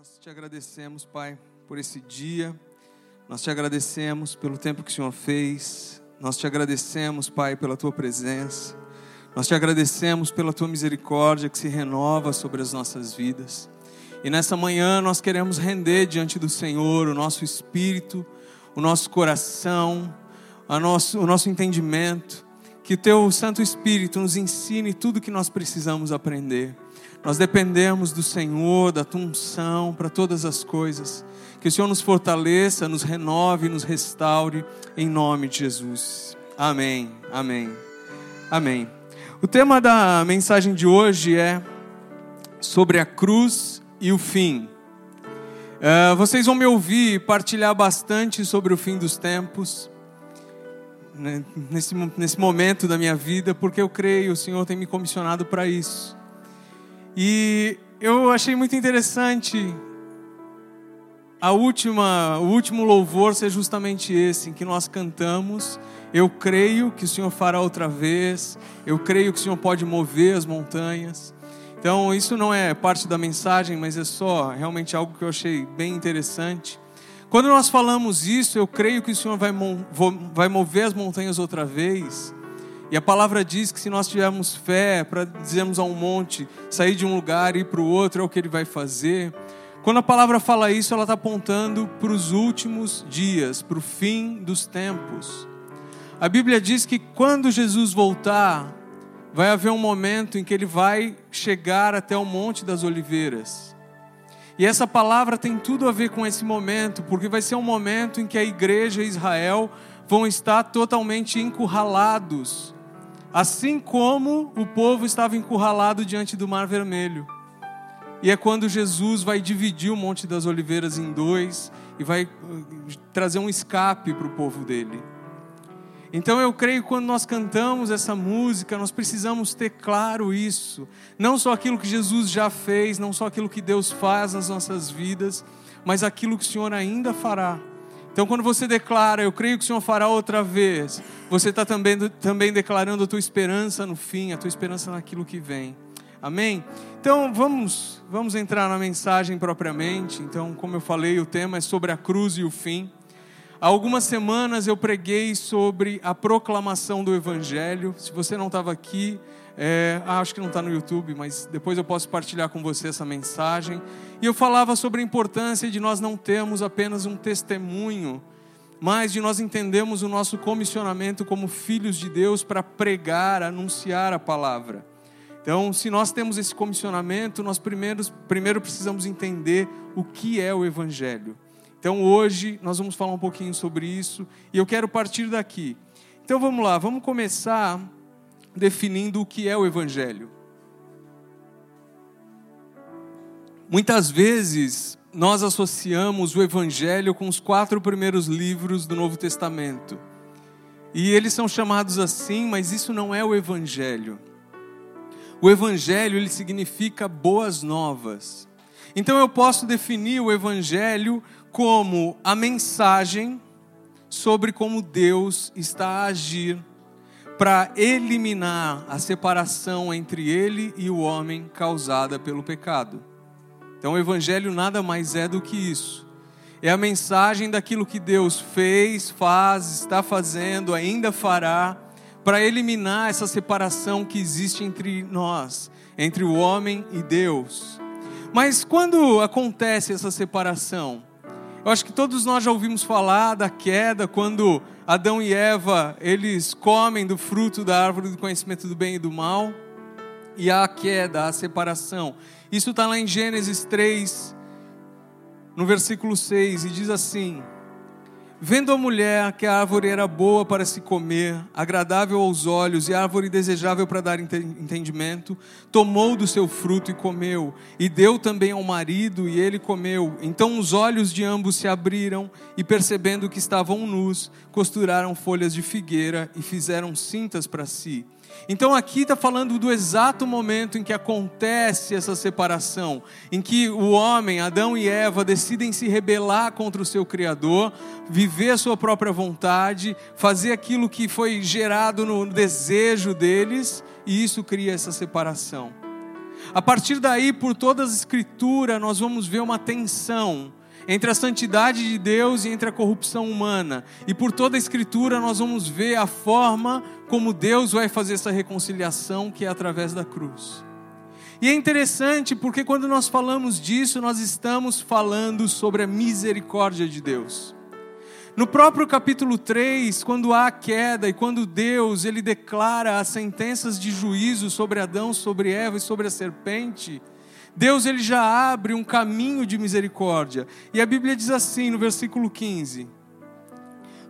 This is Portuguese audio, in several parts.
Nós te agradecemos, Pai, por esse dia. Nós te agradecemos pelo tempo que o Senhor fez. Nós te agradecemos, Pai, pela tua presença. Nós te agradecemos pela tua misericórdia que se renova sobre as nossas vidas. E nessa manhã nós queremos render diante do Senhor o nosso espírito, o nosso coração, nosso, o nosso entendimento. Que o teu Santo Espírito nos ensine tudo que nós precisamos aprender. Nós dependemos do Senhor, da tua unção para todas as coisas. Que o Senhor nos fortaleça, nos renove, nos restaure, em nome de Jesus. Amém, amém, amém. O tema da mensagem de hoje é sobre a cruz e o fim. Uh, vocês vão me ouvir partilhar bastante sobre o fim dos tempos, né, nesse, nesse momento da minha vida, porque eu creio, o Senhor tem me comissionado para isso. E eu achei muito interessante a última, o último louvor ser justamente esse, em que nós cantamos. Eu creio que o Senhor fará outra vez. Eu creio que o Senhor pode mover as montanhas. Então, isso não é parte da mensagem, mas é só realmente algo que eu achei bem interessante. Quando nós falamos isso, eu creio que o Senhor vai, vai mover as montanhas outra vez. E a palavra diz que se nós tivermos fé para dizermos a um monte, sair de um lugar e ir para o outro, é o que ele vai fazer. Quando a palavra fala isso, ela está apontando para os últimos dias, para o fim dos tempos. A Bíblia diz que quando Jesus voltar, vai haver um momento em que ele vai chegar até o Monte das Oliveiras. E essa palavra tem tudo a ver com esse momento, porque vai ser um momento em que a igreja e Israel vão estar totalmente encurralados assim como o povo estava encurralado diante do Mar Vermelho. E é quando Jesus vai dividir o Monte das Oliveiras em dois e vai uh, trazer um escape para o povo dele. Então eu creio que quando nós cantamos essa música, nós precisamos ter claro isso. Não só aquilo que Jesus já fez, não só aquilo que Deus faz nas nossas vidas, mas aquilo que o Senhor ainda fará. Então, quando você declara, eu creio que o Senhor fará outra vez, você está também, também declarando a tua esperança no fim, a tua esperança naquilo que vem. Amém? Então, vamos, vamos entrar na mensagem propriamente. Então, como eu falei, o tema é sobre a cruz e o fim. Há algumas semanas eu preguei sobre a proclamação do Evangelho. Se você não estava aqui, é, ah, acho que não está no YouTube, mas depois eu posso partilhar com você essa mensagem. E eu falava sobre a importância de nós não termos apenas um testemunho, mas de nós entendermos o nosso comissionamento como filhos de Deus para pregar, anunciar a palavra. Então, se nós temos esse comissionamento, nós primeiro, primeiro precisamos entender o que é o Evangelho. Então, hoje nós vamos falar um pouquinho sobre isso e eu quero partir daqui. Então, vamos lá, vamos começar definindo o que é o Evangelho. Muitas vezes nós associamos o Evangelho com os quatro primeiros livros do Novo Testamento. E eles são chamados assim, mas isso não é o Evangelho. O Evangelho ele significa boas novas. Então eu posso definir o Evangelho como a mensagem sobre como Deus está a agir para eliminar a separação entre ele e o homem causada pelo pecado. Então, o Evangelho nada mais é do que isso. É a mensagem daquilo que Deus fez, faz, está fazendo, ainda fará, para eliminar essa separação que existe entre nós, entre o homem e Deus. Mas quando acontece essa separação? Eu acho que todos nós já ouvimos falar da queda, quando Adão e Eva, eles comem do fruto da árvore do conhecimento do bem e do mal, e há a queda, a separação. Isso está lá em Gênesis 3, no versículo 6, e diz assim: Vendo a mulher que a árvore era boa para se comer, agradável aos olhos e árvore desejável para dar entendimento, tomou do seu fruto e comeu, e deu também ao marido, e ele comeu. Então os olhos de ambos se abriram, e percebendo que estavam nus, costuraram folhas de figueira e fizeram cintas para si. Então aqui está falando do exato momento em que acontece essa separação, em que o homem, Adão e Eva, decidem se rebelar contra o seu Criador, viver a sua própria vontade, fazer aquilo que foi gerado no desejo deles, e isso cria essa separação. A partir daí, por toda a Escritura, nós vamos ver uma tensão entre a santidade de Deus e entre a corrupção humana. E por toda a Escritura, nós vamos ver a forma como Deus vai fazer essa reconciliação, que é através da cruz. E é interessante porque quando nós falamos disso, nós estamos falando sobre a misericórdia de Deus. No próprio capítulo 3, quando há a queda e quando Deus ele declara as sentenças de juízo sobre Adão, sobre Eva e sobre a serpente, Deus ele já abre um caminho de misericórdia. E a Bíblia diz assim no versículo 15: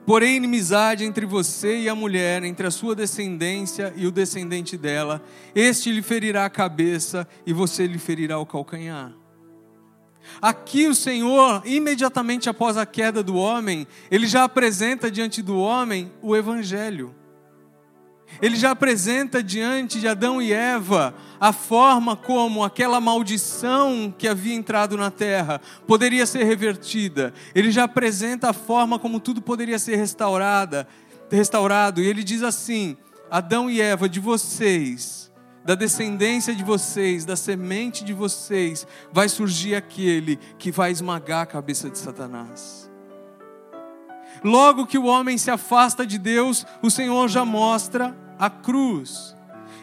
Porém, inimizade entre você e a mulher, entre a sua descendência e o descendente dela, este lhe ferirá a cabeça e você lhe ferirá o calcanhar. Aqui o Senhor, imediatamente após a queda do homem, ele já apresenta diante do homem o Evangelho. Ele já apresenta diante de Adão e Eva a forma como aquela maldição que havia entrado na terra poderia ser revertida. Ele já apresenta a forma como tudo poderia ser restaurada, restaurado. E ele diz assim: Adão e Eva, de vocês da descendência de vocês, da semente de vocês, vai surgir aquele que vai esmagar a cabeça de Satanás. Logo que o homem se afasta de Deus, o Senhor já mostra a cruz.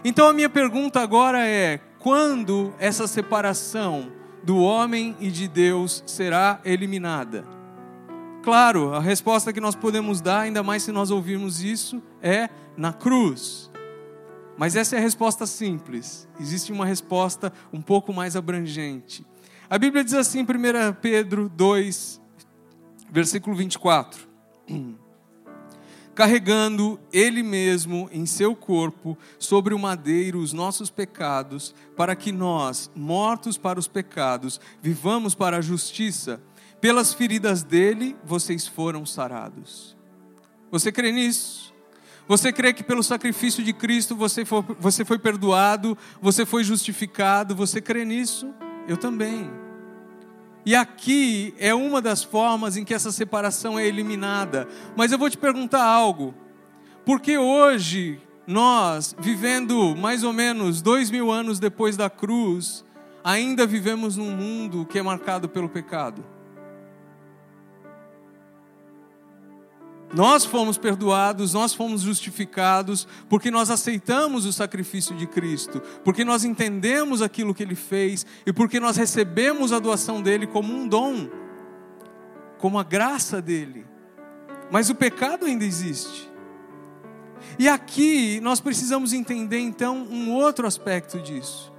Então a minha pergunta agora é: quando essa separação do homem e de Deus será eliminada? Claro, a resposta que nós podemos dar, ainda mais se nós ouvirmos isso, é na cruz. Mas essa é a resposta simples. Existe uma resposta um pouco mais abrangente. A Bíblia diz assim, 1 Pedro 2, versículo 24: Carregando Ele mesmo em seu corpo sobre o madeiro os nossos pecados, para que nós, mortos para os pecados, vivamos para a justiça. Pelas feridas dele vocês foram sarados. Você crê nisso? Você crê que pelo sacrifício de Cristo você foi, você foi perdoado, você foi justificado? Você crê nisso? Eu também. E aqui é uma das formas em que essa separação é eliminada. Mas eu vou te perguntar algo. Porque hoje, nós, vivendo mais ou menos dois mil anos depois da cruz, ainda vivemos num mundo que é marcado pelo pecado? Nós fomos perdoados, nós fomos justificados, porque nós aceitamos o sacrifício de Cristo, porque nós entendemos aquilo que Ele fez e porque nós recebemos a doação dele como um dom, como a graça dele. Mas o pecado ainda existe. E aqui nós precisamos entender então um outro aspecto disso.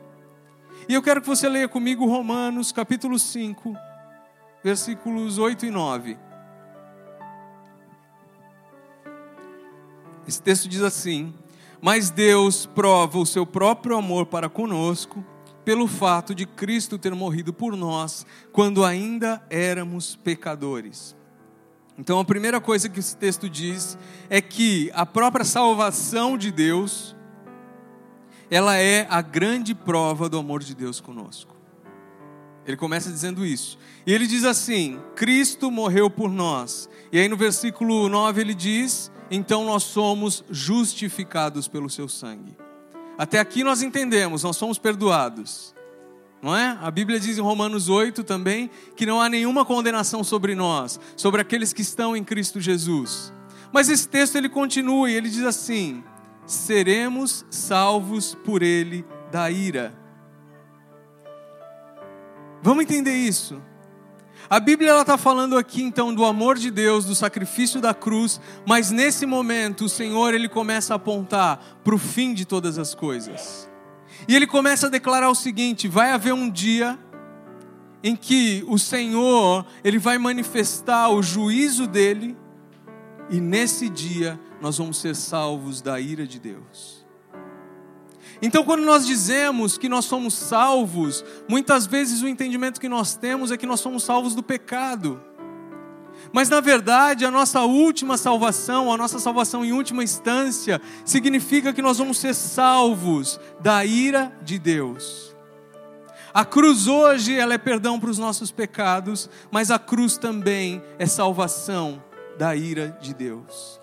E eu quero que você leia comigo Romanos capítulo 5, versículos 8 e 9. Esse texto diz assim: Mas Deus prova o seu próprio amor para conosco pelo fato de Cristo ter morrido por nós quando ainda éramos pecadores. Então, a primeira coisa que esse texto diz é que a própria salvação de Deus, ela é a grande prova do amor de Deus conosco. Ele começa dizendo isso. E ele diz assim: Cristo morreu por nós. E aí no versículo 9 ele diz: então nós somos justificados pelo seu sangue. Até aqui nós entendemos, nós somos perdoados. Não é? A Bíblia diz em Romanos 8 também que não há nenhuma condenação sobre nós, sobre aqueles que estão em Cristo Jesus. Mas esse texto ele continua e ele diz assim: seremos salvos por ele da ira. Vamos entender isso. A Bíblia está falando aqui então do amor de Deus, do sacrifício da cruz, mas nesse momento o Senhor ele começa a apontar para o fim de todas as coisas. E ele começa a declarar o seguinte: vai haver um dia em que o Senhor ele vai manifestar o juízo dele, e nesse dia nós vamos ser salvos da ira de Deus. Então, quando nós dizemos que nós somos salvos, muitas vezes o entendimento que nós temos é que nós somos salvos do pecado. Mas na verdade, a nossa última salvação, a nossa salvação em última instância, significa que nós vamos ser salvos da ira de Deus. A cruz hoje, ela é perdão para os nossos pecados, mas a cruz também é salvação da ira de Deus.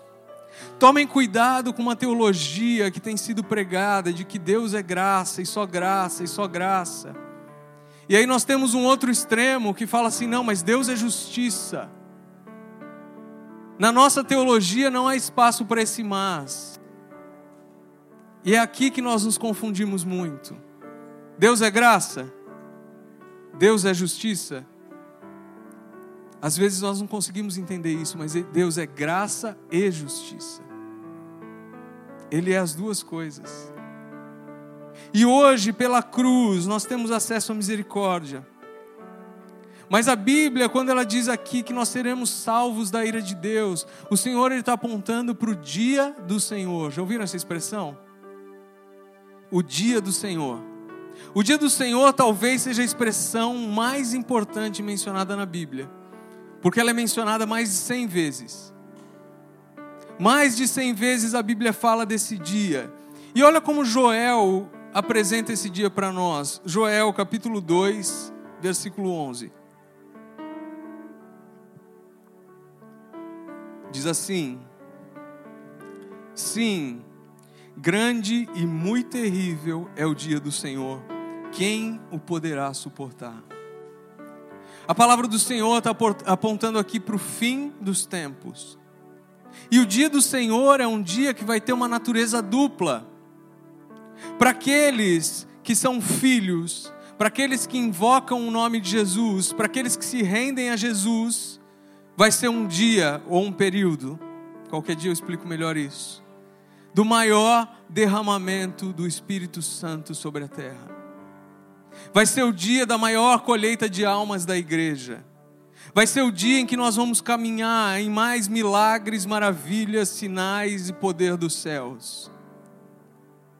Tomem cuidado com uma teologia que tem sido pregada de que Deus é graça e só graça e só graça. E aí nós temos um outro extremo que fala assim: não, mas Deus é justiça. Na nossa teologia não há espaço para esse mas. E é aqui que nós nos confundimos muito. Deus é graça? Deus é justiça? Às vezes nós não conseguimos entender isso, mas Deus é graça e justiça. Ele é as duas coisas. E hoje, pela cruz, nós temos acesso à misericórdia. Mas a Bíblia, quando ela diz aqui que nós seremos salvos da ira de Deus, o Senhor está apontando para o dia do Senhor. Já ouviram essa expressão? O dia do Senhor. O dia do Senhor talvez seja a expressão mais importante mencionada na Bíblia porque ela é mencionada mais de 100 vezes. Mais de 100 vezes a Bíblia fala desse dia. E olha como Joel apresenta esse dia para nós. Joel capítulo 2, versículo 11. Diz assim: Sim, grande e muito terrível é o dia do Senhor. Quem o poderá suportar? A palavra do Senhor está apontando aqui para o fim dos tempos. E o dia do Senhor é um dia que vai ter uma natureza dupla. Para aqueles que são filhos, para aqueles que invocam o nome de Jesus, para aqueles que se rendem a Jesus, vai ser um dia ou um período, qualquer dia eu explico melhor isso, do maior derramamento do Espírito Santo sobre a terra. Vai ser o dia da maior colheita de almas da igreja. Vai ser o dia em que nós vamos caminhar em mais milagres, maravilhas, sinais e poder dos céus.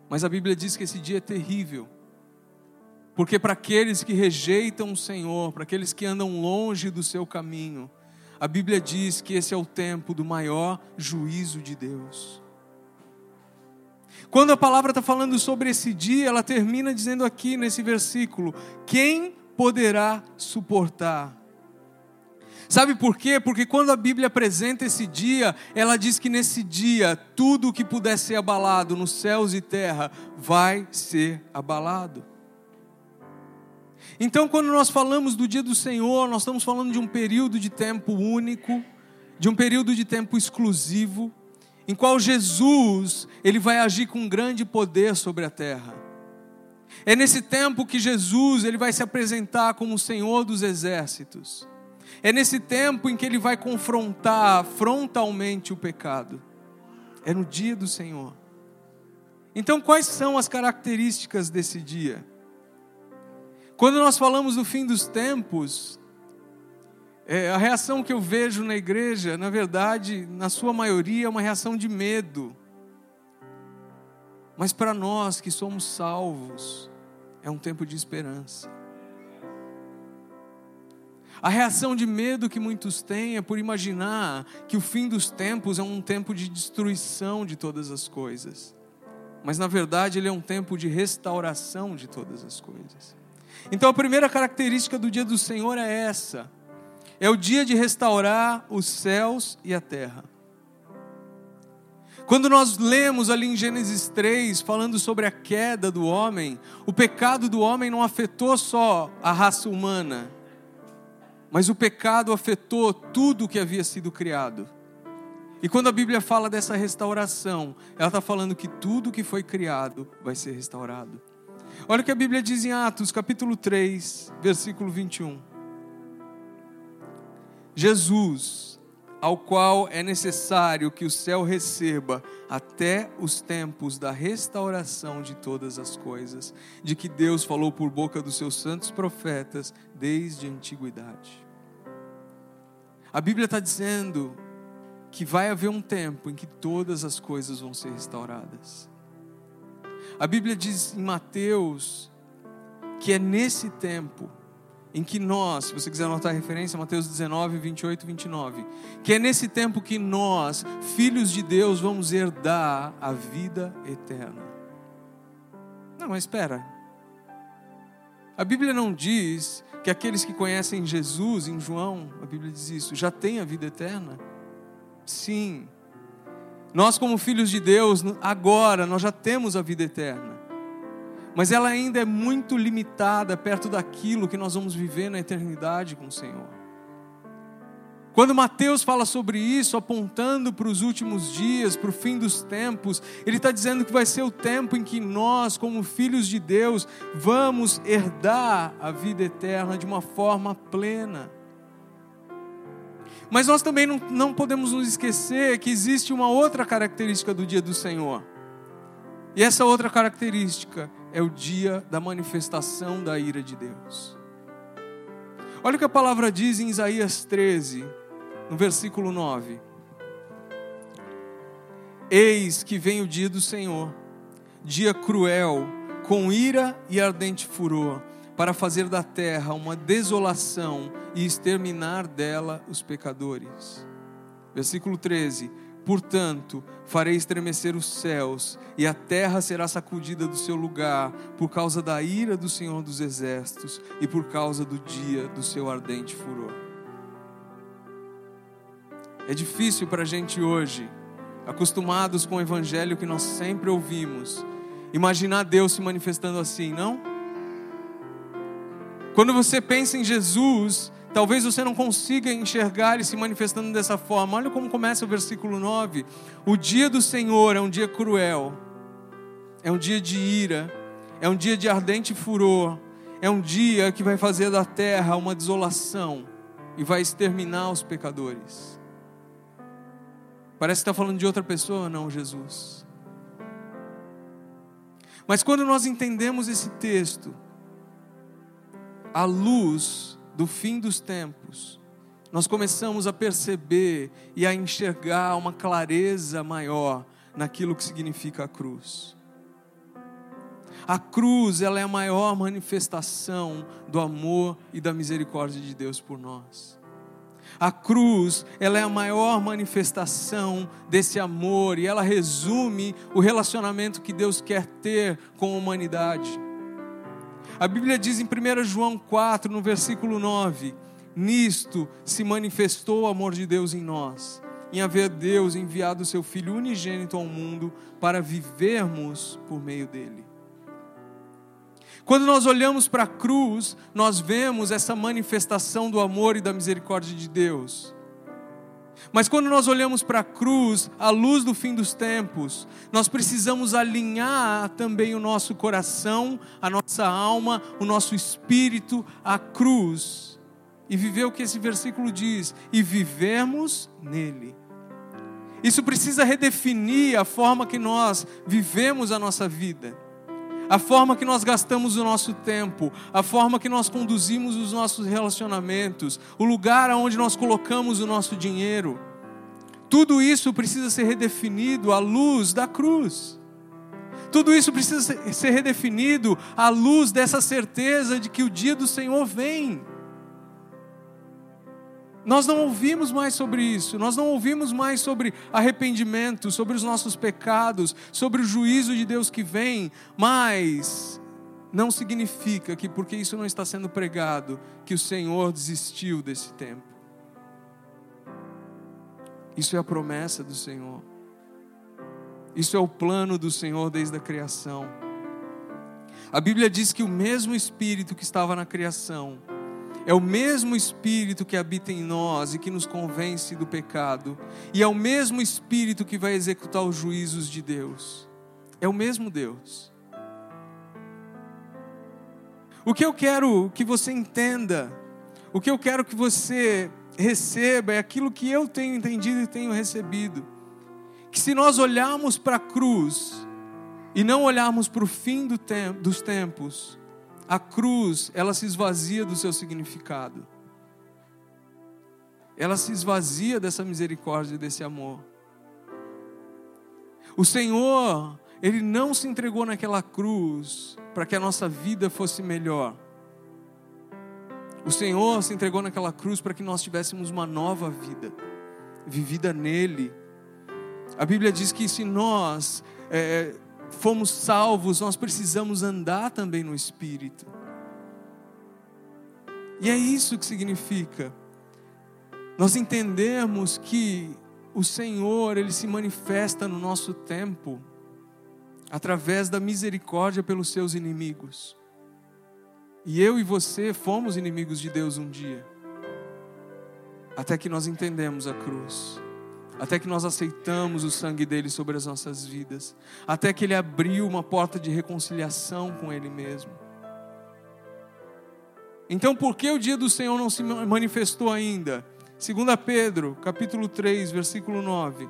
Mas a Bíblia diz que esse dia é terrível. Porque para aqueles que rejeitam o Senhor, para aqueles que andam longe do seu caminho, a Bíblia diz que esse é o tempo do maior juízo de Deus. Quando a palavra está falando sobre esse dia, ela termina dizendo aqui nesse versículo: quem poderá suportar? Sabe por quê? Porque quando a Bíblia apresenta esse dia, ela diz que nesse dia tudo que puder ser abalado nos céus e terra vai ser abalado. Então, quando nós falamos do dia do Senhor, nós estamos falando de um período de tempo único, de um período de tempo exclusivo, em qual Jesus ele vai agir com grande poder sobre a terra. É nesse tempo que Jesus ele vai se apresentar como o Senhor dos exércitos. É nesse tempo em que ele vai confrontar frontalmente o pecado. É no dia do Senhor. Então, quais são as características desse dia? Quando nós falamos do fim dos tempos, é, a reação que eu vejo na igreja, na verdade, na sua maioria, é uma reação de medo. Mas para nós que somos salvos, é um tempo de esperança. A reação de medo que muitos têm é por imaginar que o fim dos tempos é um tempo de destruição de todas as coisas. Mas na verdade ele é um tempo de restauração de todas as coisas. Então a primeira característica do dia do Senhor é essa: é o dia de restaurar os céus e a terra. Quando nós lemos ali em Gênesis 3, falando sobre a queda do homem, o pecado do homem não afetou só a raça humana, mas o pecado afetou tudo que havia sido criado. E quando a Bíblia fala dessa restauração, ela está falando que tudo que foi criado vai ser restaurado. Olha o que a Bíblia diz em Atos, capítulo 3, versículo 21. Jesus, ao qual é necessário que o céu receba até os tempos da restauração de todas as coisas, de que Deus falou por boca dos seus santos profetas desde a antiguidade. A Bíblia está dizendo que vai haver um tempo em que todas as coisas vão ser restauradas. A Bíblia diz em Mateus que é nesse tempo em que nós, se você quiser anotar a referência, Mateus 19, 28 e 29, que é nesse tempo que nós, filhos de Deus, vamos herdar a vida eterna. Não, mas espera. A Bíblia não diz que aqueles que conhecem Jesus, em João, a Bíblia diz isso, já têm a vida eterna? Sim. Nós, como filhos de Deus, agora nós já temos a vida eterna. Mas ela ainda é muito limitada perto daquilo que nós vamos viver na eternidade com o Senhor. Quando Mateus fala sobre isso, apontando para os últimos dias, para o fim dos tempos, ele está dizendo que vai ser o tempo em que nós, como filhos de Deus, vamos herdar a vida eterna de uma forma plena. Mas nós também não, não podemos nos esquecer que existe uma outra característica do dia do Senhor. E essa outra característica é o dia da manifestação da ira de Deus. Olha o que a palavra diz em Isaías 13, no versículo 9: Eis que vem o dia do Senhor, dia cruel, com ira e ardente furor, para fazer da terra uma desolação e exterminar dela os pecadores. Versículo 13: Portanto, farei estremecer os céus, e a terra será sacudida do seu lugar, por causa da ira do Senhor dos Exércitos e por causa do dia do seu ardente furor. É difícil para a gente hoje, acostumados com o evangelho que nós sempre ouvimos, imaginar Deus se manifestando assim, não? Quando você pensa em Jesus, talvez você não consiga enxergar ele se manifestando dessa forma. Olha como começa o versículo 9: O dia do Senhor é um dia cruel, é um dia de ira, é um dia de ardente furor, é um dia que vai fazer da terra uma desolação e vai exterminar os pecadores. Parece que está falando de outra pessoa, não, Jesus. Mas quando nós entendemos esse texto, à luz do fim dos tempos, nós começamos a perceber e a enxergar uma clareza maior naquilo que significa a cruz. A cruz, ela é a maior manifestação do amor e da misericórdia de Deus por nós. A cruz, ela é a maior manifestação desse amor e ela resume o relacionamento que Deus quer ter com a humanidade. A Bíblia diz em 1 João 4, no versículo 9: Nisto se manifestou o amor de Deus em nós, em haver Deus enviado o seu Filho unigênito ao mundo para vivermos por meio dele. Quando nós olhamos para a cruz, nós vemos essa manifestação do amor e da misericórdia de Deus. Mas quando nós olhamos para a cruz, a luz do fim dos tempos, nós precisamos alinhar também o nosso coração, a nossa alma, o nosso espírito à cruz e viver o que esse versículo diz: e vivemos nele. Isso precisa redefinir a forma que nós vivemos a nossa vida a forma que nós gastamos o nosso tempo, a forma que nós conduzimos os nossos relacionamentos, o lugar aonde nós colocamos o nosso dinheiro. Tudo isso precisa ser redefinido à luz da cruz. Tudo isso precisa ser redefinido à luz dessa certeza de que o dia do Senhor vem. Nós não ouvimos mais sobre isso, nós não ouvimos mais sobre arrependimento, sobre os nossos pecados, sobre o juízo de Deus que vem, mas não significa que porque isso não está sendo pregado, que o Senhor desistiu desse tempo. Isso é a promessa do Senhor. Isso é o plano do Senhor desde a criação. A Bíblia diz que o mesmo Espírito que estava na criação, é o mesmo Espírito que habita em nós e que nos convence do pecado, e é o mesmo Espírito que vai executar os juízos de Deus. É o mesmo Deus. O que eu quero que você entenda, o que eu quero que você receba é aquilo que eu tenho entendido e tenho recebido. Que se nós olharmos para a cruz e não olharmos para o fim do tempo, dos tempos, a cruz, ela se esvazia do seu significado. Ela se esvazia dessa misericórdia, desse amor. O Senhor, Ele não se entregou naquela cruz para que a nossa vida fosse melhor. O Senhor se entregou naquela cruz para que nós tivéssemos uma nova vida, vivida nele. A Bíblia diz que se nós é, fomos salvos, nós precisamos andar também no Espírito. E é isso que significa nós entendemos que o Senhor, ele se manifesta no nosso tempo através da misericórdia pelos seus inimigos. E eu e você fomos inimigos de Deus um dia. Até que nós entendemos a cruz. Até que nós aceitamos o sangue dele sobre as nossas vidas. Até que ele abriu uma porta de reconciliação com ele mesmo. Então, por que o dia do Senhor não se manifestou ainda? 2 Pedro, capítulo 3, versículo 9.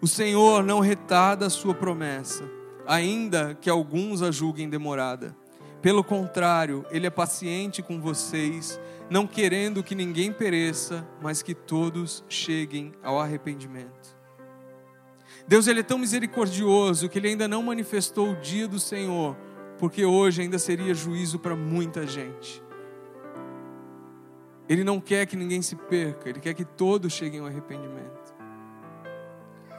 O Senhor não retarda a sua promessa, ainda que alguns a julguem demorada. Pelo contrário, ele é paciente com vocês, não querendo que ninguém pereça, mas que todos cheguem ao arrependimento. Deus ele é tão misericordioso que ele ainda não manifestou o dia do Senhor, porque hoje ainda seria juízo para muita gente. Ele não quer que ninguém se perca, ele quer que todos cheguem ao arrependimento.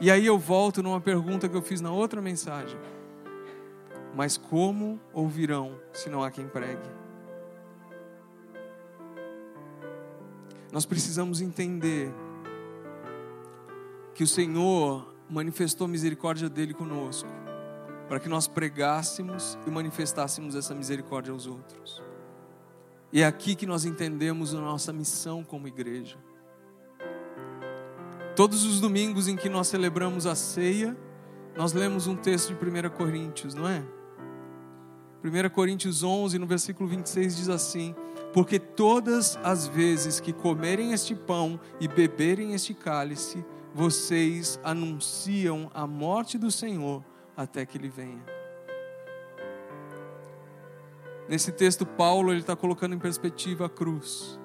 E aí eu volto numa pergunta que eu fiz na outra mensagem. Mas como ouvirão se não há quem pregue? Nós precisamos entender que o Senhor manifestou a misericórdia dele conosco, para que nós pregássemos e manifestássemos essa misericórdia aos outros. E é aqui que nós entendemos a nossa missão como igreja. Todos os domingos em que nós celebramos a ceia, nós lemos um texto de 1 Coríntios, não é? 1 Coríntios 11, no versículo 26, diz assim: Porque todas as vezes que comerem este pão e beberem este cálice, vocês anunciam a morte do Senhor até que ele venha. Nesse texto, Paulo ele está colocando em perspectiva a cruz.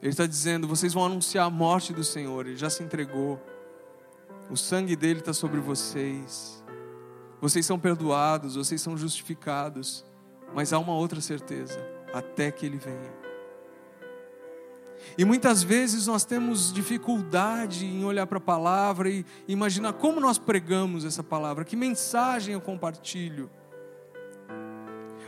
Ele está dizendo: vocês vão anunciar a morte do Senhor, ele já se entregou, o sangue dele está sobre vocês. Vocês são perdoados, vocês são justificados, mas há uma outra certeza: até que Ele venha. E muitas vezes nós temos dificuldade em olhar para a palavra e imaginar como nós pregamos essa palavra, que mensagem eu compartilho.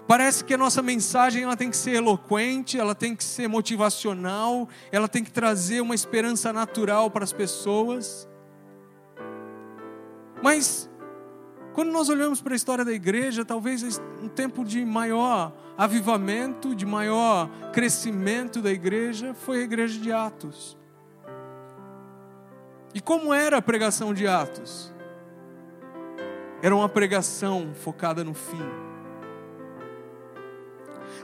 Parece que a nossa mensagem ela tem que ser eloquente, ela tem que ser motivacional, ela tem que trazer uma esperança natural para as pessoas. Mas quando nós olhamos para a história da igreja, talvez um tempo de maior avivamento, de maior crescimento da igreja, foi a igreja de Atos. E como era a pregação de Atos? Era uma pregação focada no fim.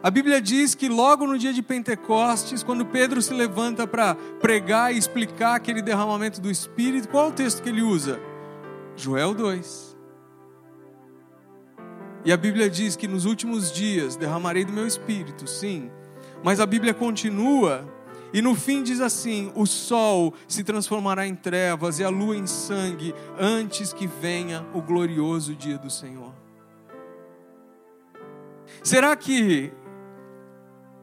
A Bíblia diz que logo no dia de Pentecostes, quando Pedro se levanta para pregar e explicar aquele derramamento do Espírito, qual é o texto que ele usa? Joel 2. E a Bíblia diz que nos últimos dias derramarei do meu espírito, sim. Mas a Bíblia continua e no fim diz assim: o sol se transformará em trevas e a lua em sangue, antes que venha o glorioso dia do Senhor. Será que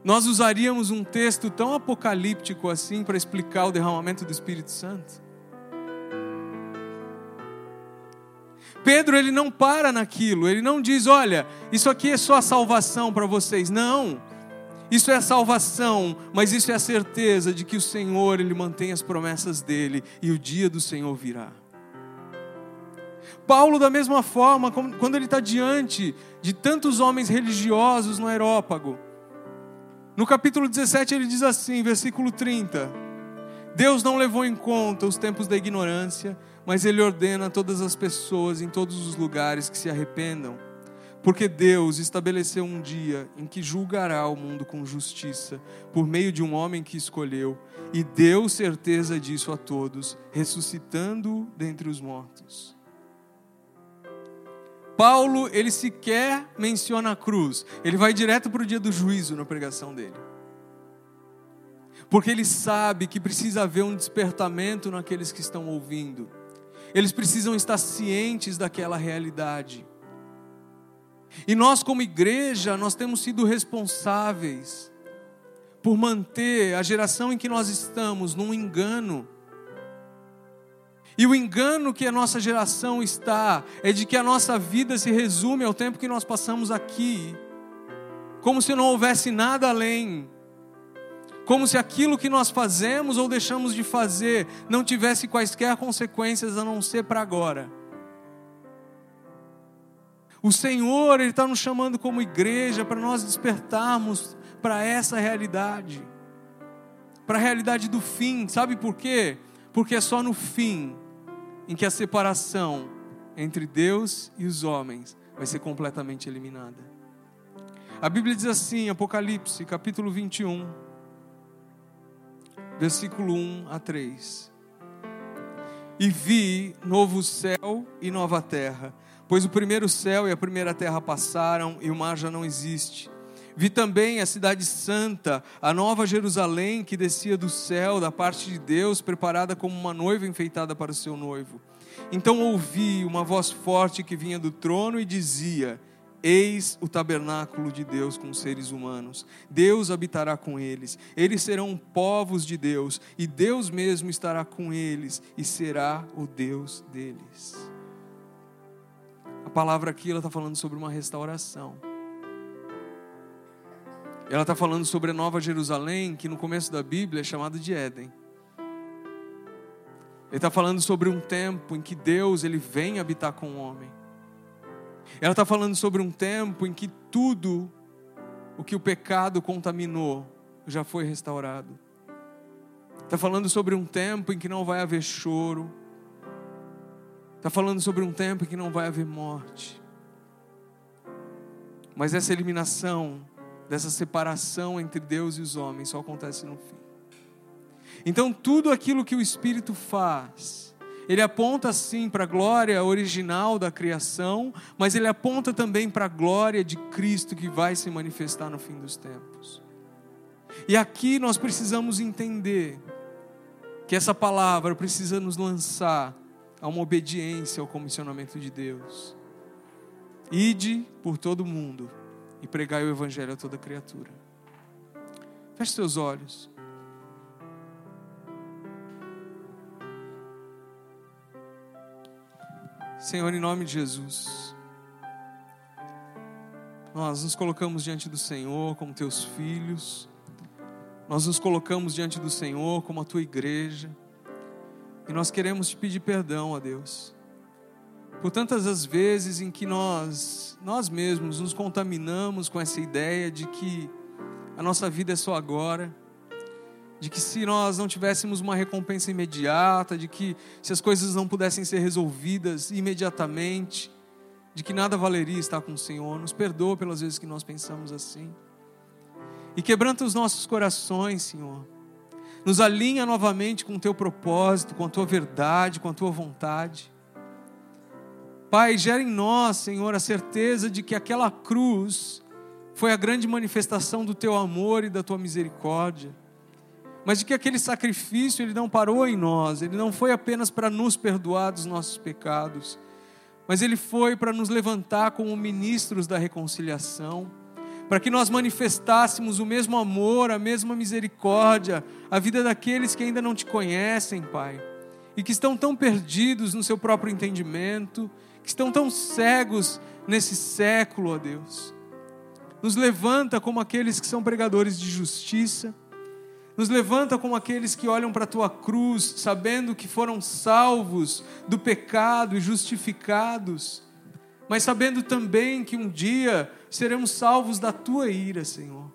nós usaríamos um texto tão apocalíptico assim para explicar o derramamento do Espírito Santo? Pedro ele não para naquilo, ele não diz, olha, isso aqui é só a salvação para vocês. Não. Isso é a salvação, mas isso é a certeza de que o Senhor ele mantém as promessas dele e o dia do Senhor virá. Paulo, da mesma forma, quando ele está diante de tantos homens religiosos no Aerópago, no capítulo 17 ele diz assim, versículo 30: Deus não levou em conta os tempos da ignorância, mas Ele ordena a todas as pessoas em todos os lugares que se arrependam, porque Deus estabeleceu um dia em que julgará o mundo com justiça, por meio de um homem que escolheu, e deu certeza disso a todos, ressuscitando dentre os mortos. Paulo, ele sequer menciona a cruz, ele vai direto para o dia do juízo na pregação dele. Porque ele sabe que precisa haver um despertamento naqueles que estão ouvindo eles precisam estar cientes daquela realidade. E nós, como igreja, nós temos sido responsáveis por manter a geração em que nós estamos num engano. E o engano que a nossa geração está é de que a nossa vida se resume ao tempo que nós passamos aqui, como se não houvesse nada além como se aquilo que nós fazemos ou deixamos de fazer não tivesse quaisquer consequências a não ser para agora. O Senhor, Ele está nos chamando como igreja para nós despertarmos para essa realidade, para a realidade do fim. Sabe por quê? Porque é só no fim em que a separação entre Deus e os homens vai ser completamente eliminada. A Bíblia diz assim, Apocalipse, capítulo 21, versículo 1 a 3. E vi novo céu e nova terra, pois o primeiro céu e a primeira terra passaram e o mar já não existe. Vi também a cidade santa, a nova Jerusalém que descia do céu, da parte de Deus, preparada como uma noiva enfeitada para o seu noivo. Então ouvi uma voz forte que vinha do trono e dizia: Eis o tabernáculo de Deus com os seres humanos. Deus habitará com eles. Eles serão povos de Deus, e Deus mesmo estará com eles e será o Deus deles. A palavra aqui ela está falando sobre uma restauração. Ela está falando sobre a Nova Jerusalém, que no começo da Bíblia é chamada de Éden. Ele está falando sobre um tempo em que Deus ele vem habitar com o homem. Ela está falando sobre um tempo em que tudo o que o pecado contaminou já foi restaurado. Está falando sobre um tempo em que não vai haver choro. Está falando sobre um tempo em que não vai haver morte. Mas essa eliminação, dessa separação entre Deus e os homens, só acontece no fim. Então, tudo aquilo que o Espírito faz, ele aponta sim para a glória original da criação, mas ele aponta também para a glória de Cristo que vai se manifestar no fim dos tempos. E aqui nós precisamos entender que essa palavra precisa nos lançar a uma obediência ao comissionamento de Deus. Ide por todo mundo e pregai o evangelho a toda criatura. Feche seus olhos. Senhor, em nome de Jesus, nós nos colocamos diante do Senhor como teus filhos, nós nos colocamos diante do Senhor como a tua igreja, e nós queremos te pedir perdão, a Deus, por tantas as vezes em que nós, nós mesmos, nos contaminamos com essa ideia de que a nossa vida é só agora, de que se nós não tivéssemos uma recompensa imediata, de que se as coisas não pudessem ser resolvidas imediatamente, de que nada valeria estar com o Senhor. Nos perdoa pelas vezes que nós pensamos assim. E quebranta os nossos corações, Senhor. Nos alinha novamente com o teu propósito, com a tua verdade, com a tua vontade. Pai, gera em nós, Senhor, a certeza de que aquela cruz foi a grande manifestação do teu amor e da tua misericórdia mas de que aquele sacrifício ele não parou em nós, ele não foi apenas para nos perdoar dos nossos pecados, mas ele foi para nos levantar como ministros da reconciliação, para que nós manifestássemos o mesmo amor, a mesma misericórdia, a vida daqueles que ainda não te conhecem, Pai, e que estão tão perdidos no seu próprio entendimento, que estão tão cegos nesse século, ó Deus. Nos levanta como aqueles que são pregadores de justiça, nos levanta como aqueles que olham para a tua cruz, sabendo que foram salvos do pecado e justificados, mas sabendo também que um dia seremos salvos da tua ira, Senhor.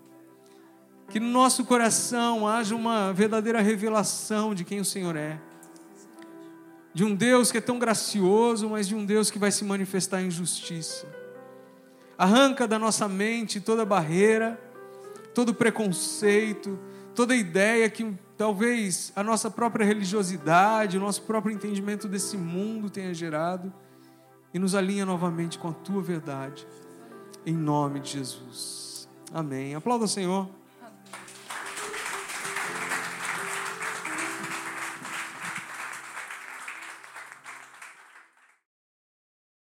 Que no nosso coração haja uma verdadeira revelação de quem o Senhor é. De um Deus que é tão gracioso, mas de um Deus que vai se manifestar em justiça. Arranca da nossa mente toda barreira, todo preconceito, toda ideia que talvez a nossa própria religiosidade, o nosso próprio entendimento desse mundo tenha gerado e nos alinha novamente com a tua verdade, em nome de Jesus. Amém. Aplauda o Senhor.